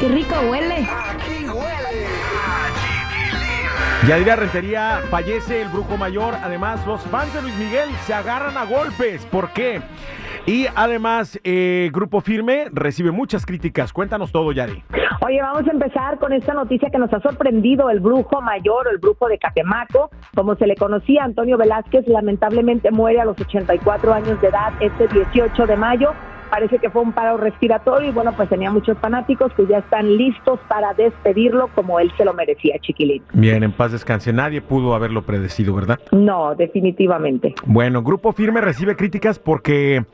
Qué rico huele. Yadira Rentería fallece el brujo mayor. Además, los fans de Luis Miguel se agarran a golpes. ¿Por qué? Y además, eh, Grupo Firme recibe muchas críticas. Cuéntanos todo, Yadi. Oye, vamos a empezar con esta noticia que nos ha sorprendido. El brujo mayor o el brujo de Catemaco, como se le conocía, Antonio Velázquez, lamentablemente muere a los 84 años de edad este 18 de mayo parece que fue un paro respiratorio y bueno, pues tenía muchos fanáticos que ya están listos para despedirlo como él se lo merecía, chiquilín. Bien, en paz descanse. Nadie pudo haberlo predecido, ¿verdad? No, definitivamente. Bueno, Grupo Firme recibe críticas porque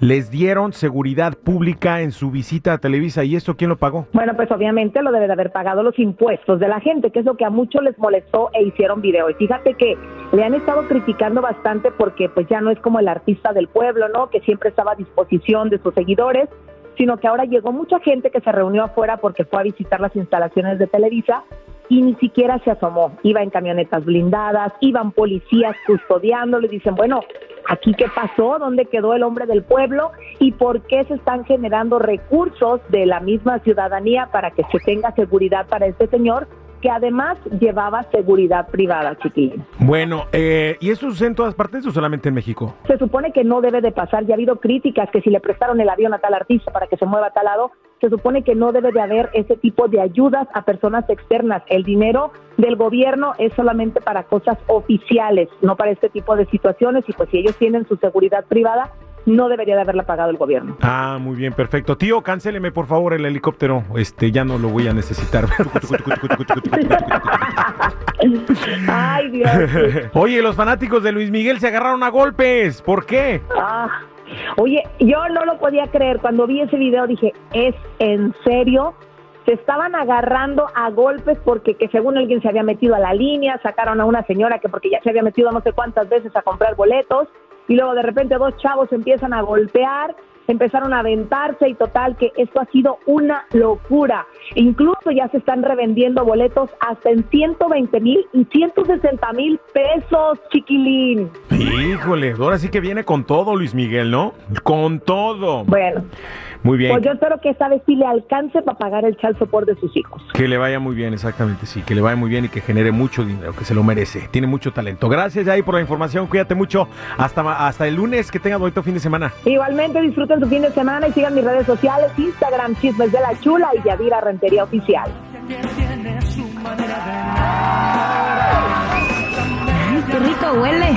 les dieron seguridad pública en su visita a Televisa. ¿Y esto quién lo pagó? Bueno, pues obviamente lo debe de haber pagado los impuestos de la gente, que es lo que a muchos les molestó e hicieron video. Y fíjate que le han estado criticando bastante porque pues ya no es como el artista del pueblo, ¿no? Que siempre estaba a disposición de sus seguidores, sino que ahora llegó mucha gente que se reunió afuera porque fue a visitar las instalaciones de Televisa y ni siquiera se asomó. Iba en camionetas blindadas, iban policías custodiándolo y dicen, bueno, ¿aquí qué pasó? ¿Dónde quedó el hombre del pueblo? ¿Y por qué se están generando recursos de la misma ciudadanía para que se tenga seguridad para este señor? Que además llevaba seguridad privada, chiquilín. Bueno, eh, ¿y eso sucede en todas partes o solamente en México? Se supone que no debe de pasar, ya ha habido críticas que si le prestaron el avión a tal artista para que se mueva a tal lado, se supone que no debe de haber ese tipo de ayudas a personas externas. El dinero del gobierno es solamente para cosas oficiales, no para este tipo de situaciones y pues si ellos tienen su seguridad privada, no debería de haberla pagado el gobierno. Ah, muy bien, perfecto. Tío, cancéleme por favor el helicóptero. Este, ya no lo voy a necesitar. Ay, Dios. Oye, los fanáticos de Luis Miguel se agarraron a golpes. ¿Por qué? Ah, oye, yo no lo podía creer. Cuando vi ese video dije, ¿es en serio? Se estaban agarrando a golpes porque que según alguien se había metido a la línea, sacaron a una señora que porque ya se había metido no sé cuántas veces a comprar boletos y luego de repente dos chavos empiezan a golpear, empezaron a aventarse y total que esto ha sido una locura. Incluso ya se están revendiendo boletos hasta en 120 mil y 160 mil pesos, chiquilín. Híjole, ahora sí que viene con todo Luis Miguel, ¿no? Con todo. Bueno. Muy bien. Pues yo espero que esta vez sí le alcance para pagar el chal por de sus hijos. Que le vaya muy bien, exactamente, sí, que le vaya muy bien y que genere mucho dinero, que se lo merece. Tiene mucho talento. Gracias, ahí por la información. Cuídate mucho. Hasta, hasta el lunes. Que tenga bonito fin de semana. Igualmente, disfruten su fin de semana y sigan mis redes sociales: Instagram, Chismes de la Chula y Yadira Rentería Oficial. Qué rico huele.